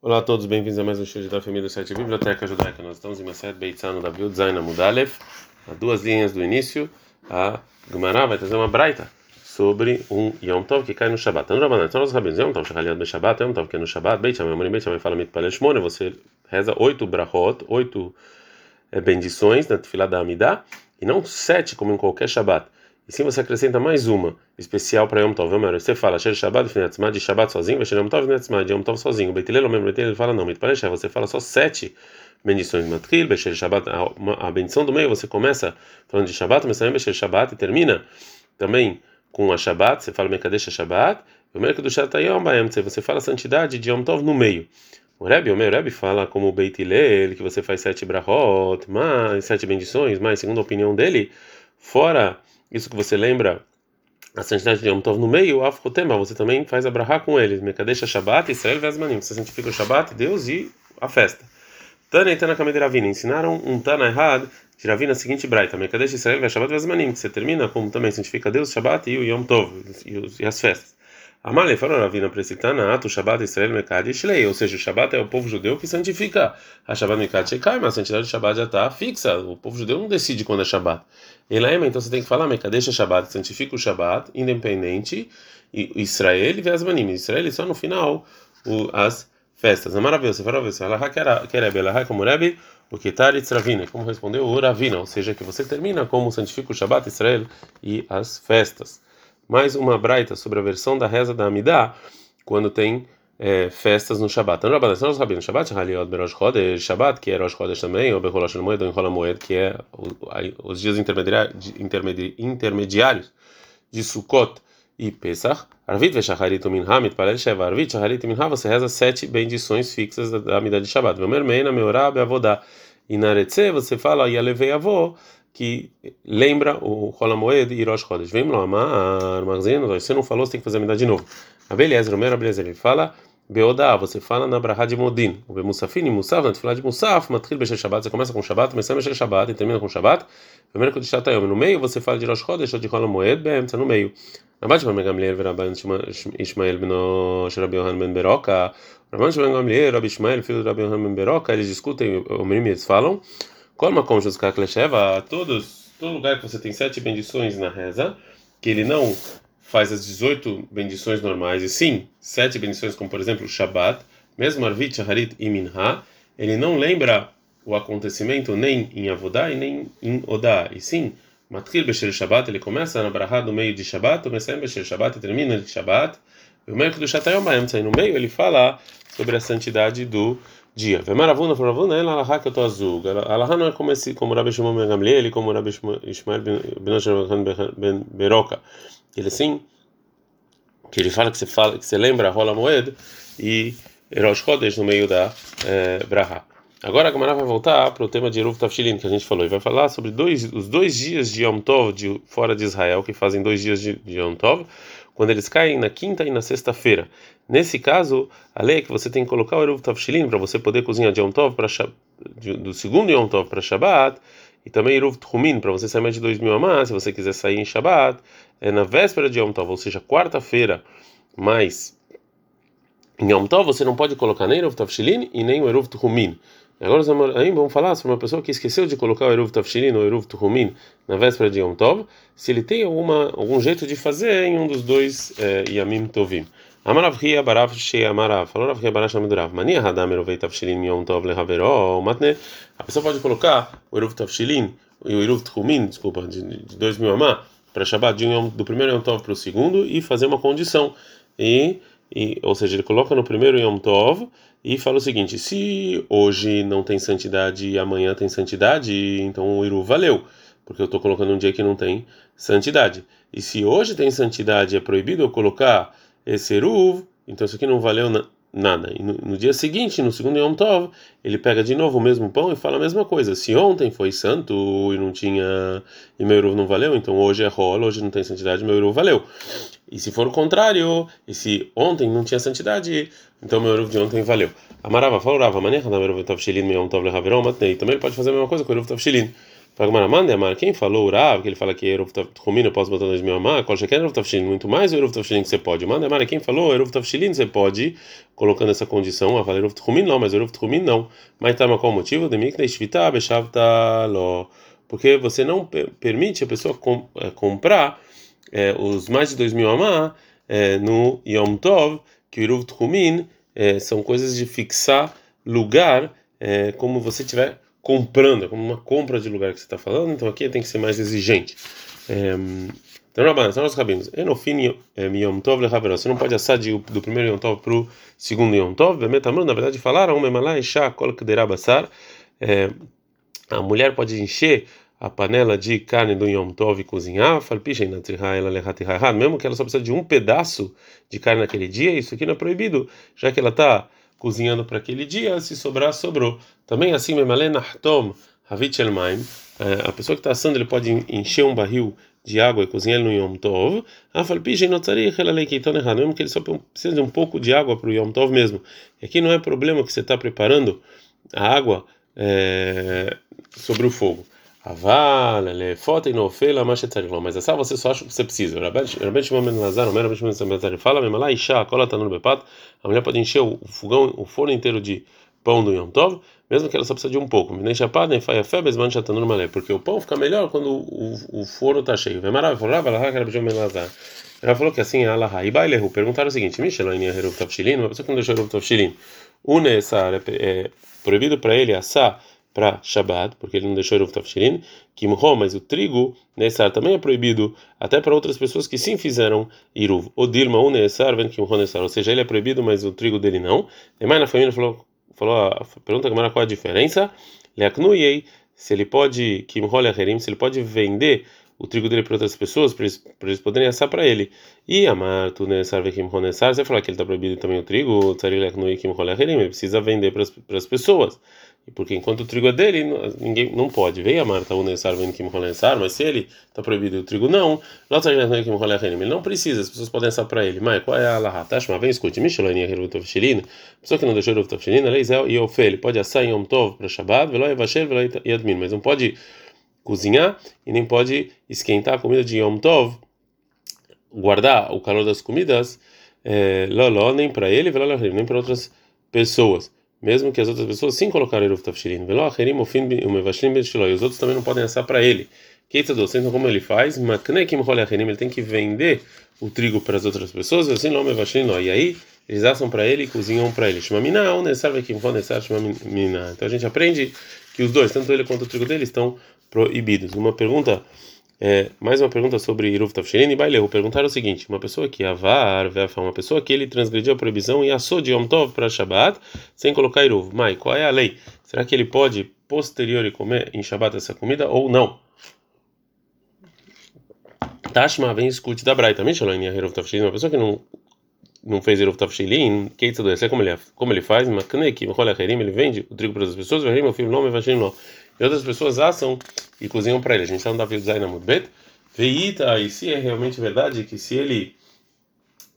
Olá a todos, bem-vindos a mais um show da família do site Biblioteca Judaica. Nós estamos em Maset Beitzano da Bild Zaina Mudalef, a duas linhas do início. A Gemara vai trazer uma braita sobre um Yom Tov que cai no Shabbat. Então, Rabanan, então os rabinos, Yom Tov, Shachaliad Be Shabbat, Yom Tov que é no Shabbat, Beit Shammai, Amorim Beit Shammai fala Mitpalel Shmone, você reza oito brachot, oito é, bendições na Tefilá da Amidah, e não sete como em qualquer Shabbat. E sim você acrescenta mais uma, especial para Yom Tov. Você fala, Sher Shabbat, Finatzma, de Shabbat sozinho, Sher Yom Tov, Finatzma, de Yom Tov sozinho. Beitilel, mesmo ele fala, não, Mitpalesha, você fala só sete bendições. Matril, Besher Shabbat, a bendição do meio, você começa falando de Shabbat, também Besher Shabbat, e termina também com a Shabbat, você fala Mekadesh Shabbat, e o do Shatayom, você fala a santidade de Yom Tov no meio. O Rebbe, o meu Rebbe fala como o Beit que você faz sete brachot, mais sete bendições, mas segundo a opinião dele, fora isso que você lembra, a santidade de Yom Tov no meio, Afrotema, você também faz a brachá com eles, Mekadesh Shabbat, Israel Vezmanim, você santifica o Shabbat, Deus e a festa. Tana e Tana Kamed ensinaram um Tana errado. De Ravina seguinte braita, Mekadesh Israel Shabbat Vezmanim, você termina como também santifica Deus, Shabbat e o Yom Tov, e as festas. Amale falou Ravina para esse Tana, Atu Shabbat Israel Mekadesh Lei, ou seja, o Shabbat é o povo judeu que santifica a Shabbat Mekadesh Shekai, mas a santidade do Shabbat já está fixa, o povo judeu não decide quando é Shabbat. Elaema, então você tem que falar Mekadesh Shabbat, santifica o Shabbat, independente, e Israel e Vezmanim, Israel só no final o, as festas. É maravilhoso, você fala, você fala, Kerebe, Elaha, como o Ketaritz Ravina, como respondeu o Ravina, ou seja, que você termina como santifica o Shabbat, Israel e as festas. Mais uma braita sobre a versão da reza da Amidah, quando tem é, festas no Shabbat. Então, Rabanan, são os rabinos. Shabbat, Haliot Berosh Chodesh, Shabbat, que é Rosh Chodesh também, ou Bechol Hashem Moed, ou Enrola Moed, que é os dias intermediários de Sukkot e Pesach. Arvit Veshacharit Minha, Mitpalel Sheva, Arvit Shacharit Minha, você reza sete bendições fixas da Amidah de Shabbat. Vemermeina, Meorá, Beavodá. E na Retze, você fala, Yalevei Avô, que lembra o Rolamoed e Rosh Chodesh. Vem lá, Mar, Marzeno, você não falou, você tem que fazer a de novo. A beleza, o meu Abeliezer, ele fala, Beodá, você fala na Brahá de Modin. O Bemusafin e Musaf, na Tefilá de Musaf, Matril Bechel Shabbat, você começa com Shabbat, começa Bechel Shabbat e termina com Shabbat. Primeiro que o Shatayom, no meio você fala de Rosh Chodesh ou de Rola Moed, Beemtza, no meio. Rabat Shimon Gamliel, Rabban Ishmael, Beno Rabbi Yohan Ben Beroca, Rabban Shimon Gamliel, Rabbi Ishmael, filho do Rabbi Yohan Ben Beroca, eles discutem, o menino eles falam, qual uma concha dos Kaklesheva, todos, todo lugar que você tem sete bendições na reza, que ele não faz as 18 bendições normais, e sim, sete bendições, como por exemplo o Shabbat, mesmo Arvit, Shaharit e Minha, ele não lembra o acontecimento nem em Avodá e nem em Odá, e sim, Matkir Besher Shabbat, ele começa na Brahá do meio de Shabbat, o Messem Besher Shabbat e termina de Shabbat, e o Merk do Shatayom Baemtza, no meio ele fala sobre a santidade do dia. Vemaravuna, Faravuna, ela Alaha que eu tô azul. Alaha não é como esse, como Rabi Shimon Ben Gamliel, como Rabi Ishmael Ben Beroca ele sim, que ele fala que você fala que você lembra rola moed e Rosh Chodesh no meio da é, Braha. Agora a Gamara vai voltar para o tema de Eruv Tafshilin que a gente falou e vai falar sobre dois, os dois dias de Yom Tov de, fora de Israel que fazem dois dias de, de Yom Tov quando eles caem na quinta e na sexta-feira. Nesse caso, a lei é que você tem que colocar o Eruv Tafshilin para você poder cozinhar de Yom Tov para do segundo Yom Tov para Shabbat e também Eruv Tchumin para você sair mais de dois mil amas se você quiser sair em Shabbat é na véspera de Yom Tov, ou seja, quarta-feira, mas em Yom Tov você não pode colocar nem Eruv Tavshilin e nem o Eruv Tuhumin. Agora aí vamos falar sobre uma pessoa que esqueceu de colocar o Eruv Tavshilin ou Eruv Tuhumin na véspera de Yom Tov, se ele tem alguma, algum jeito de fazer em um dos dois é, Yamim Tovim. Amarav Ria Barav Shei Amarav, falou Rav Ria Barav Shamidurav, Mania Hadam Erovei Tavshilin Yom Tov Lehavero, Matne, a pessoa pode colocar o Eruv Tavshilin e o Eruv Tuhumin, desculpa, de, de dois mil amá, para Shabbat um, do primeiro Yom Tov para o segundo e fazer uma condição. E, e, ou seja, ele coloca no primeiro Yom Tov e fala o seguinte: se hoje não tem santidade e amanhã tem santidade, então o Iru valeu, porque eu estou colocando um dia que não tem santidade. E se hoje tem santidade é proibido eu colocar esse Eruv, então isso aqui não valeu nada. E no, no, dia seguinte, no segundo Yom Tov, ele pega de novo o mesmo pão e fala a mesma coisa. Se ontem foi santo e não tinha e meu Eruv não valeu, então hoje é rolo, hoje não tem santidade, meu Eruv valeu. E se for o contrário, e se ontem não tinha santidade, então meu Eruv de ontem valeu. Amarava, falava, maneira da Eruv Tavshilin Yom Tov Lehaverom Matnei. Também ele pode fazer a mesma coisa com o Eruv. Fagmaramanda, Amar, quem falou Urav, que ele fala que Eruv Tchumim eu posso botar dois mil amar, quer Eruv Tafshilin, muito mais Eruv Tafshilin que você pode. Manda, Amar, quem falou Eruv Tafshilin você pode, colocando essa condição, a falar Eruv Tchumim não, mas Eruv Tchumim não. Mas tá, qual o motivo? Lo. Porque você não permite a pessoa com, é, comprar é, os mais de dois mil amar é, no Yom Tov, que o Eruv Tchumim é, são coisas de fixar lugar, é, como você tiver comprando, é como uma compra de lugar que você está falando, então aqui tem que ser mais exigente. É, então, Rabanan, são os rabinos. Enofini é, Yom Tov. Você não pode assar de, do primeiro Yom Tov para o segundo Yom Tov. Bemetamru, na verdade, falaram, Memalá. É, a mulher pode encher a panela de carne do Yom Tov e cozinhar, mesmo que ela só precisa de um pedaço de carne naquele dia, isso aqui não é proibido, já que ela está cozinhando para aquele dia, se sobrar, sobrou. Também assim, Tom, Havit Elmaim, é, a pessoa que está assando, ele pode encher um barril de água e cozinhar no Yom Tov, mesmo que ele só precisa de um pouco de água para o Yom Tov mesmo. E aqui não é problema que você está preparando a água é, sobre o fogo. Mas essa você só acha que você precisa. Rabbi Shimon Ben Lazar, Rabbi Shimon Ben Lazar fala, Memalá Isha, Kola Tanur Bepat, a mulher pode encher o fogão, o forno inteiro de pão do Yom Tov, mesmo que ela só precisa de um pouco. Nem chapado, nem faia fé, mesmo Tanur Malé, porque o pão fica melhor quando o, o forno está cheio. Vemarav, falava, Rabbi Shimon Ben Lazar. Ela falou que assim, Allah, Ibailehu, perguntaram o seguinte: Michel, Heruf Tavshilin, uma pessoa que não deixou Heruf Tavshilin, une essa, é proibido para ele assar para Shabbat, porque ele não deixou Eruv Tafshirin, Kimho, mas o trigo Nessar também é proibido até para outras pessoas que sim fizeram Iruv. O Dilma, o Nessar, vem Kimho Nessar, ou seja, ele é proibido, mas o trigo dele não. E mais na família falou, falou a pergunta qual é a diferença? Leaknuyei, se ele pode, Kimho Leacherim, se ele pode vender o trigo dele para outras pessoas, para eles, eles poderem assar para ele. E amar tu nessar vekim nessar, você falar que ele está proibido também o trigo, ele precisa vender para as pessoas. Porque enquanto o trigo é dele, ninguém não pode. Vem a Marta Unessar vem que mas se ele está proibido o trigo não, ele não precisa, as pessoas podem assar para ele. Mas qual é a Laha? Tashma, vem escute, Michelania Herutofshilin, pessoa que não deixou Herutofshilin, Leisel e Ofe, ele pode assar em Yom Tov para Shabbat, Velo Evasher, Velo Yadmin, mas não pode cozinhar e nem pode esquentar a comida de Yom Tov, guardar o calor das comidas, é, loló, nem para ele, nem para outras pessoas mesmo que as outras pessoas sim colocaram Eruv Tafshirin. E os outros também não podem assar para ele. Então, como ele faz? Ele tem que vender o trigo para as outras pessoas, assim não E aí eles assam para ele e cozinham para ele. Então a gente aprende que os dois, tanto ele quanto o trigo dele, estão proibidos. Uma pergunta é, mais uma pergunta sobre Iruv Tafshirin e Bailehu. Perguntaram o seguinte: uma pessoa que avar, uma pessoa que ele transgrediu a proibição e assou de Yom Tov para Shabbat sem colocar Iruv. Mai, qual é a lei? Será que ele pode posterior comer em Shabbat essa comida ou não? Tashma vem escute da Braita. Michelin Iruv Tafshirin, uma pessoa que não não fez Iruv Tafshirin, que é como ele como ele faz, Maknek, ele vende o trigo para as pessoas, o filho não, vai não e outras pessoas assam e cozinham para ele. A gente está no Davi Zaina Mudbet. Veita, e se é realmente verdade que se ele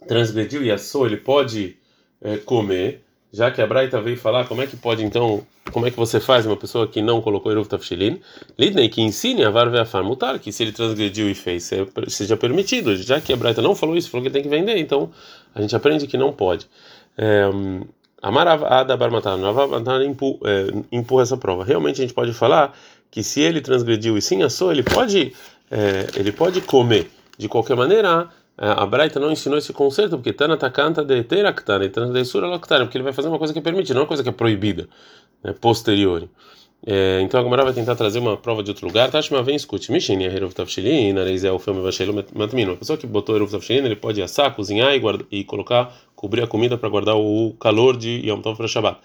transgrediu e assou, ele pode é, comer, já que a Braita veio falar como é que pode então, como é que você faz uma pessoa que não colocou Eruv Tafshilin, Lidney, que ensine a Varveafar mutar, que se ele transgrediu e fez, seja permitido, já que a Braita não falou isso, falou que tem que vender, então a gente aprende que não pode. É, Amaravada Barmatan, Barmatan empurra essa prova. Realmente a gente pode falar que se ele transgrediu e sim assou, ele pode, é, ele pode comer. De qualquer maneira, a Braita não ensinou esse conceito, porque Tana Takanta de Teraktana e Transgressura Loktana, porque ele vai fazer uma coisa que é permitida, não uma coisa que é proibida, né, posterior. É, então a Gamara vai tentar trazer uma prova de outro lugar. Tashma vem escute. Mishin, Herov Tavshilin, Areizel, Filme Vashelu Matmino. A pessoa que botou Herov Tavshilin, ele pode assar, cozinhar e, guarda, e colocar, cobrir a comida para guardar o calor de Yom Tov para Shabbat.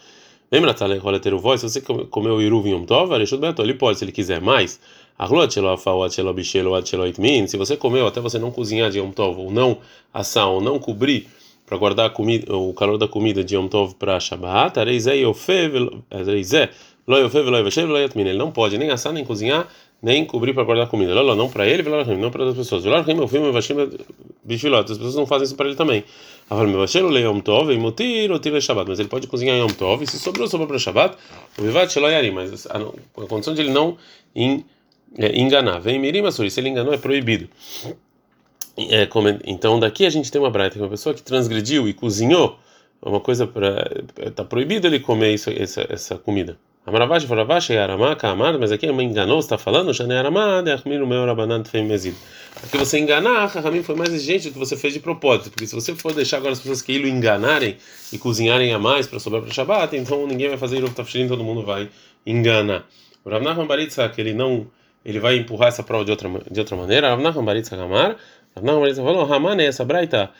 Lembra, Tzalek, olha ter o voz? Se você comeu Iruv em Yom Tov, ele pode, se ele quiser mais. Se você comeu até você não cozinhar de Yom ou não assar, ou não cobrir para guardar comida, o calor da comida de Yom Tov para Shabbat, ele não pode nem assar, nem cozinhar, nem cobrir para guardar comida. Não para ele, não para outras pessoas. As pessoas não fazem isso para ele também. Mas ele pode cozinhar Yom Tov, e se sobrou, sobrou para Shabbat. Mas a condição de ele não é, enganar. Vem Mirim se ele enganou é proibido. É, como, então daqui a gente tem uma braita, uma pessoa que transgrediu e cozinhou uma coisa para tá proibido ele comer isso, essa, essa comida. Amaravashi, Faravashi, Aramá, Kamad, mas aqui me enganou, está falando, Shane Aramá, Dermir, o meu Rabanan, Fem Aqui você enganar, Rahamim foi mais exigente do que você fez de propósito, porque se você for deixar agora as pessoas que iam enganarem e cozinharem a mais para sobrar para o Shabbat, então ninguém vai fazer Irov Tafshirin, todo mundo vai enganar. O Rav Nachman Baritza, que ele não, ele vai empurrar essa prova de outra, de outra maneira, Rav Nachman Baritza Gamar, Rav Baritza falou, Haman é essa braita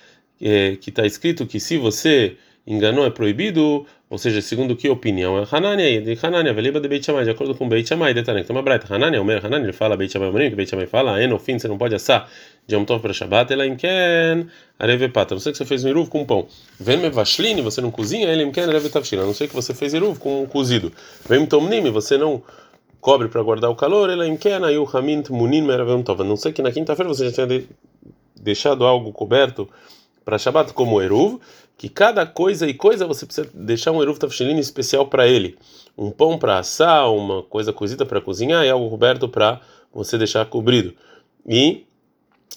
é, que está escrito que se você enganou é proibido, ou seja, segundo que opinião? É Hanania, de Hanania, veliba de Beit Shammai, de acordo com Beit Shammai, detalhe, tem uma braita, Hanania, Omer, Hanania, ele fala Beit Shammai, que Beit Shammai fala, no fim você não pode assar. De Yom Tov para Shabbat, ela imken, areve pata, não sei que você fez um iruv com pão, vem me vashlini, você não cozinha, ele imken, areve tavshina, não sei que você fez iruv com um cozido, vem tomnimi, você não cobre para guardar o calor, ela imken, aí o hamint munin meravem tov, não sei que na quinta-feira você já tinha deixado algo coberto para Shabbat como eruv, que cada coisa e coisa você precisa deixar um eruv tafshilin especial para ele. Um pão para assar, uma coisa cozida para cozinhar e algo coberto para você deixar cobrido. E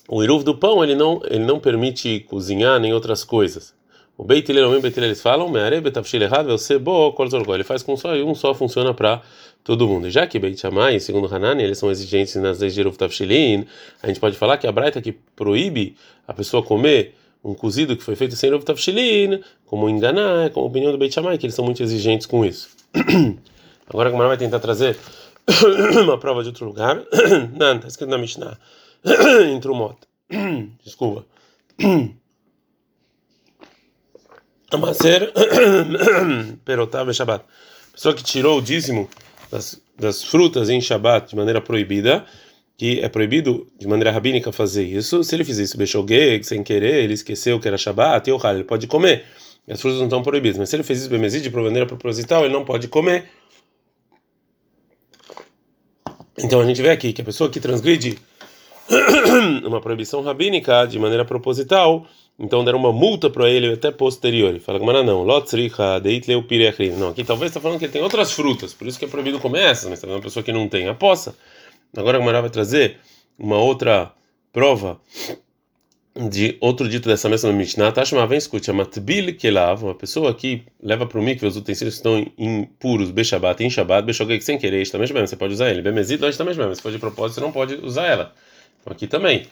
o eruv do pão ele não ele não permite cozinhar nem outras coisas. O Beit Hillel, o Beit Hillel, eles falam, Ele faz com só e um só funciona para todo mundo. E já que Beit Shammai, segundo Hanani, eles são exigentes nas leis de Eruv Tafshilin, a gente pode falar que a Braita que proíbe a pessoa comer um cozido que foi feito sem ovo tafshilin, como enganar, como opinião do Beit Shammai, que eles são muito exigentes com isso. Agora a Gamara vai tentar trazer uma prova de outro lugar. Não, está escrito na Mishnah. em Trumot. Desculpa. Amaser perotav Shabbat. Pessoa que tirou o dízimo das, das frutas em Shabbat de maneira proibida que é proibido de maneira rabínica fazer isso. Se ele fizer isso bechoguei, sem querer, ele esqueceu que era Shabat, e ele pode comer. As frutas não estão proibidas. Mas se ele fez isso bemezid de maneira proposital, ele não pode comer. Então a gente vê aqui que a pessoa que transgride uma proibição rabínica de maneira proposital, então deram uma multa para ele até posterior. Ele fala, mas não, lotzricha deitleu. Não, aqui talvez está falando que ele tem outras frutas, por isso que é proibido comer essas, mas também uma pessoa que não tem a poça. Agora a Gemara vai trazer uma outra prova de outro dito dessa mesma Mishnah. Tashma vem escute, a matbil kelav, uma pessoa que leva para o mikve os utensílios estão impuros, beshabat, em shabat, beshoguei sem querer, também você pode usar ele. Bemezid, nós também, se for de propósito, você não pode usar ela. Então aqui também.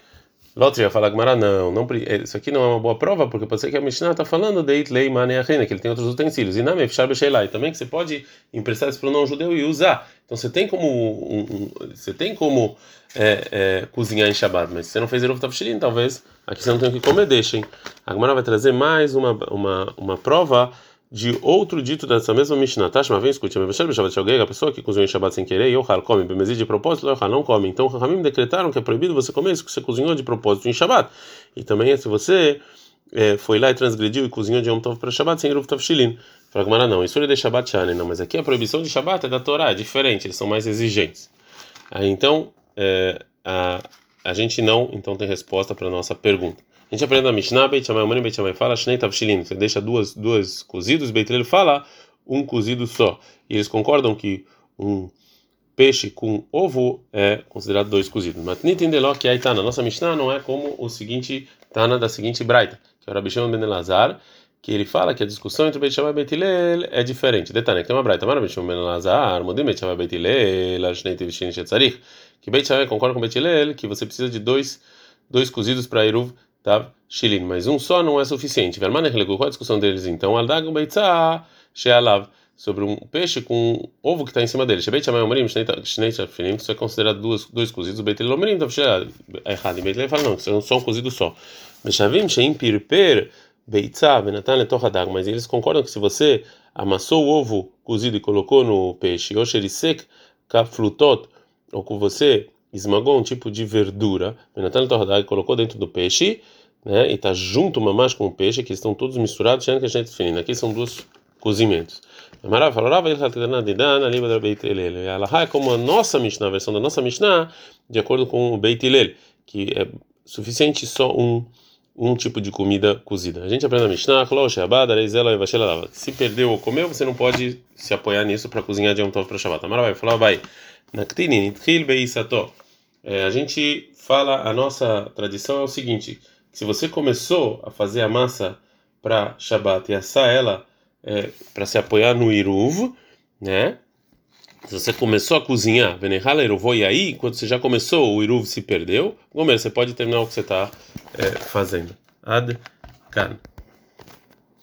Lotri vai falar Gmara, não, não, isso aqui não é uma boa prova, porque pode ser que a Mishnah está falando de Itlei Maneachene, que ele tem outros utensílios. E na Mefshar Beshelai, também que você pode emprestar isso para o não judeu e usar. Então você tem como, um, um, você tem como é, é, cozinhar em Shabbat, mas se você não fez Eruv Tavshilin, talvez aqui você não tem o que comer, deixem. A Gmara vai trazer mais uma, uma, uma prova de outro dito dessa mesma Mishnah. Tashma, vem escute, a pessoa que cozinhou em Shabbat sem querer, Yohal come, Bemezid de propósito, Yohal não come. Então, Rahamim decretaram que é proibido você comer isso que você cozinhou de propósito em Shabbat. E também se você é, foi lá e transgrediu e cozinhou de Yom Tov para Shabbat sem Ruv Tavshilin. Fala não, isso é de Shabbat Shani, não, mas aqui a proibição de Shabbat é da Torá, é diferente, eles são mais exigentes. Aí, então, é, a, a gente não então tem resposta para a nossa pergunta. A gente aprende na Mishnah, Beit Shammai, Mani Beit Shammai fala, Shnei Tavshilin, você deixa duas, duas cozidos, Beit ele fala um cozido só. E eles concordam que um peixe com ovo é considerado dois cozidos. Mas Nitindeló, que aí tá na nossa Mishnah, não é como o seguinte Tana da seguinte Braita, que é o Rabi Shimon Ben Elazar, que ele fala que a discussão entre Beit Shammai e Beit Hillel é diferente. Detalhe, tem uma Braita, mas Shimon Ben Elazar, Modim Beit Shammai Beit Hillel, Shnei Tavshilin Shetzarich, que Beit Shammai concorda com Beit Hillel que você precisa de dois dois cozidos para Eruv tá? Shilin, mas um só não é suficiente. Qual a discussão deles então? Aldag Beitzah Shealav sobre um peixe com um ovo que está em cima dele. Shebeit Shammai Omrim Shnei Shafinim, isso é considerado dois, dois cozidos. Beit El Omrim, é errado. Beit El fala não, isso é só um cozido só. Meshavim Sheim Pirper Beitzah Benatan Letoch Hadag, mas eles concordam que se você amassou o ovo cozido e colocou no peixe, ou Sherisek Kaflutot, ou que você esmagou um tipo de verdura, Benatan colocou dentro do peixe, né? E está junto mamás com o peixe, que estão todos misturados, que a gente define. Aqui são dois cozimentos. Ela é como a nossa Mishnah, a versão da nossa Mishnah, de acordo com o Beit Hillel, que é suficiente só um um tipo de comida cozida. A gente aprende a Mishnah, se perdeu ou comeu, você não pode se apoiar nisso para cozinhar de um tov para Shabbat. Amara vai falar, vai. Naktini nitchil beisato. A gente fala, a nossa tradição é o seguinte: se você começou a fazer a massa para Shabat e assar ela é, para se apoiar no iruv, né? Se você começou a cozinhar, Venehala Iruvô, e aí, quando você já começou, o Iruv se perdeu, Gomer, você pode terminar o que você está é, fazendo. Ad.